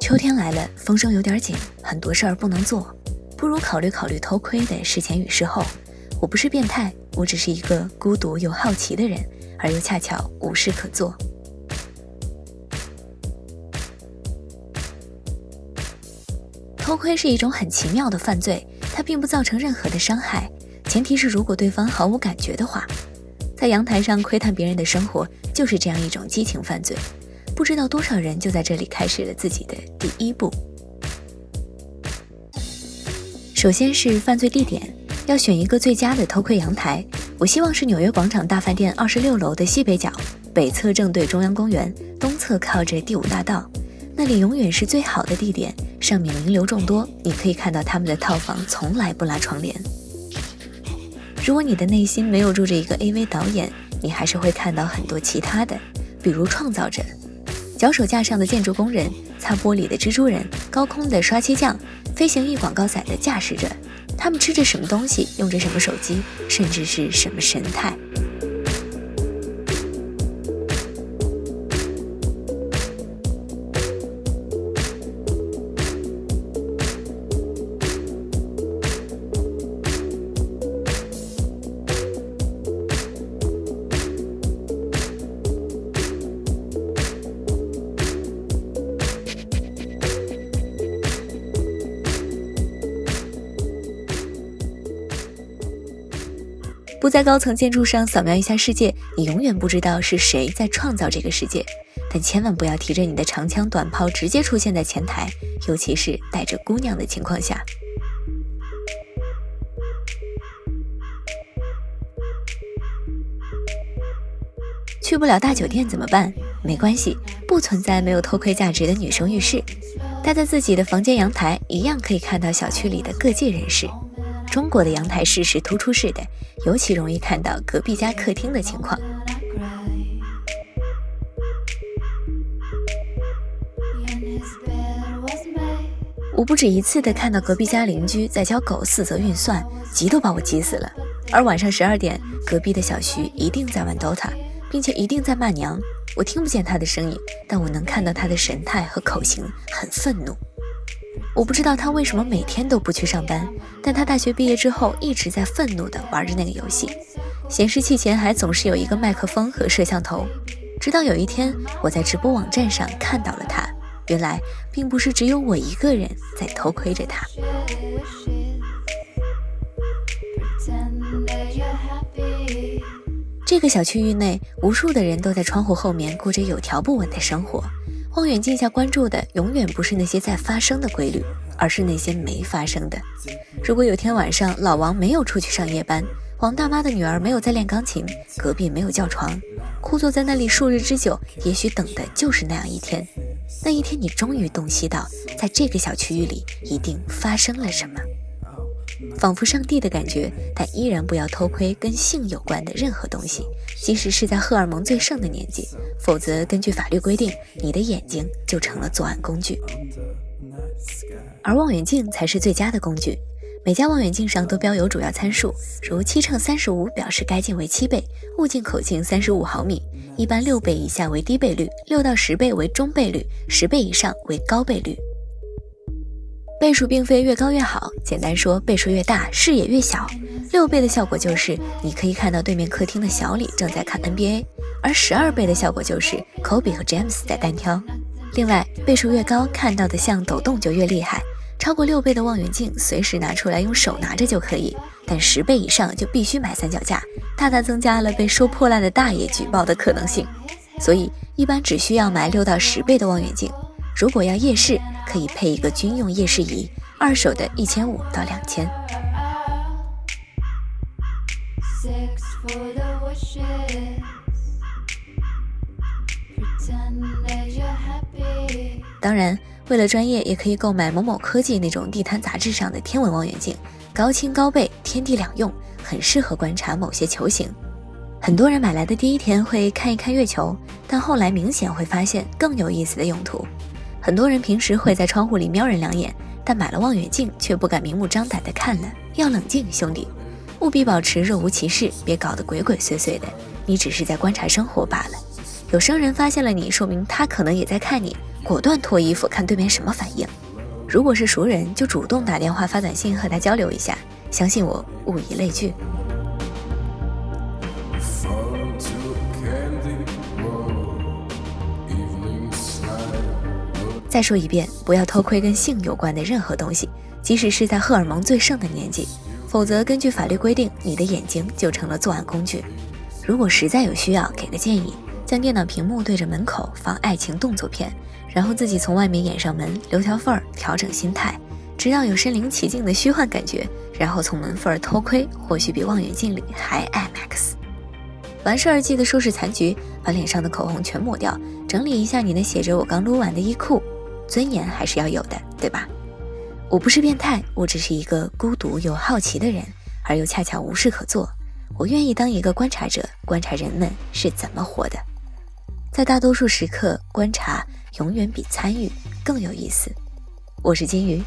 秋天来了，风声有点紧，很多事儿不能做，不如考虑考虑偷窥的事前与事后。我不是变态，我只是一个孤独又好奇的人，而又恰巧无事可做。偷窥是一种很奇妙的犯罪，它并不造成任何的伤害，前提是如果对方毫无感觉的话。在阳台上窥探别人的生活，就是这样一种激情犯罪。不知道多少人就在这里开始了自己的第一步。首先是犯罪地点，要选一个最佳的偷窥阳台。我希望是纽约广场大饭店二十六楼的西北角，北侧正对中央公园，东侧靠着第五大道。那里永远是最好的地点，上面名流众多，你可以看到他们的套房从来不拉窗帘。如果你的内心没有住着一个 AV 导演，你还是会看到很多其他的，比如创造者。脚手架上的建筑工人，擦玻璃的蜘蛛人，高空的刷漆匠，飞行翼广告伞的驾驶者，他们吃着什么东西，用着什么手机，甚至是什么神态。不在高层建筑上扫描一下世界，你永远不知道是谁在创造这个世界。但千万不要提着你的长枪短炮直接出现在前台，尤其是带着姑娘的情况下。去不了大酒店怎么办？没关系，不存在没有偷窥价值的女生浴室，待在自己的房间阳台，一样可以看到小区里的各界人士。中国的阳台式是突出式的，尤其容易看到隔壁家客厅的情况。我不止一次的看到隔壁家邻居在教狗四则运算，急都把我急死了。而晚上十二点，隔壁的小徐一定在玩 DOTA，并且一定在骂娘。我听不见他的声音，但我能看到他的神态和口型，很愤怒。我不知道他为什么每天都不去上班，但他大学毕业之后一直在愤怒地玩着那个游戏，显示器前还总是有一个麦克风和摄像头。直到有一天，我在直播网站上看到了他，原来并不是只有我一个人在偷窥着他。这个小区域内，无数的人都在窗户后面过着有条不紊的生活。望远镜下关注的永远不是那些在发生的规律，而是那些没发生的。如果有天晚上老王没有出去上夜班，王大妈的女儿没有在练钢琴，隔壁没有叫床，枯坐在那里数日之久，也许等的就是那样一天。那一天，你终于洞悉到，在这个小区域里一定发生了什么。仿佛上帝的感觉，但依然不要偷窥跟性有关的任何东西，即使是在荷尔蒙最盛的年纪，否则根据法律规定，你的眼睛就成了作案工具。而望远镜才是最佳的工具，每家望远镜上都标有主要参数，如七乘三十五表示该镜为七倍，物镜口径三十五毫米，一般六倍以下为低倍率，六到十倍为中倍率，十倍以上为高倍率。倍数并非越高越好，简单说，倍数越大，视野越小。六倍的效果就是你可以看到对面客厅的小李正在看 NBA，而十二倍的效果就是科比和詹姆斯在单挑。另外，倍数越高，看到的像抖动就越厉害。超过六倍的望远镜，随时拿出来用手拿着就可以，但十倍以上就必须买三脚架，大大增加了被收破烂的大爷举报的可能性。所以，一般只需要买六到十倍的望远镜。如果要夜视，可以配一个军用夜视仪，二手的一千五到两千。当然，为了专业，也可以购买某某科技那种地摊杂志上的天文望远镜，高清高倍，天地两用，很适合观察某些球形。很多人买来的第一天会看一看月球，但后来明显会发现更有意思的用途。很多人平时会在窗户里瞄人两眼，但买了望远镜却不敢明目张胆地看了。要冷静，兄弟，务必保持若无其事，别搞得鬼鬼祟祟的。你只是在观察生活罢了。有生人发现了你，说明他可能也在看你，果断脱衣服看对面什么反应。如果是熟人，就主动打电话发短信和他交流一下，相信我，物以类聚。再说一遍，不要偷窥跟性有关的任何东西，即使是在荷尔蒙最盛的年纪，否则根据法律规定，你的眼睛就成了作案工具。如果实在有需要，给个建议：将电脑屏幕对着门口放爱情动作片，然后自己从外面掩上门，留条缝儿，调整心态，直到有身临其境的虚幻感觉，然后从门缝儿偷窥，或许比望远镜里还 IMAX。完事儿记得收拾残局，把脸上的口红全抹掉，整理一下你那写着“我刚撸完”的衣裤。尊严还是要有的，对吧？我不是变态，我只是一个孤独又好奇的人，而又恰巧无事可做。我愿意当一个观察者，观察人们是怎么活的。在大多数时刻，观察永远比参与更有意思。我是金鱼，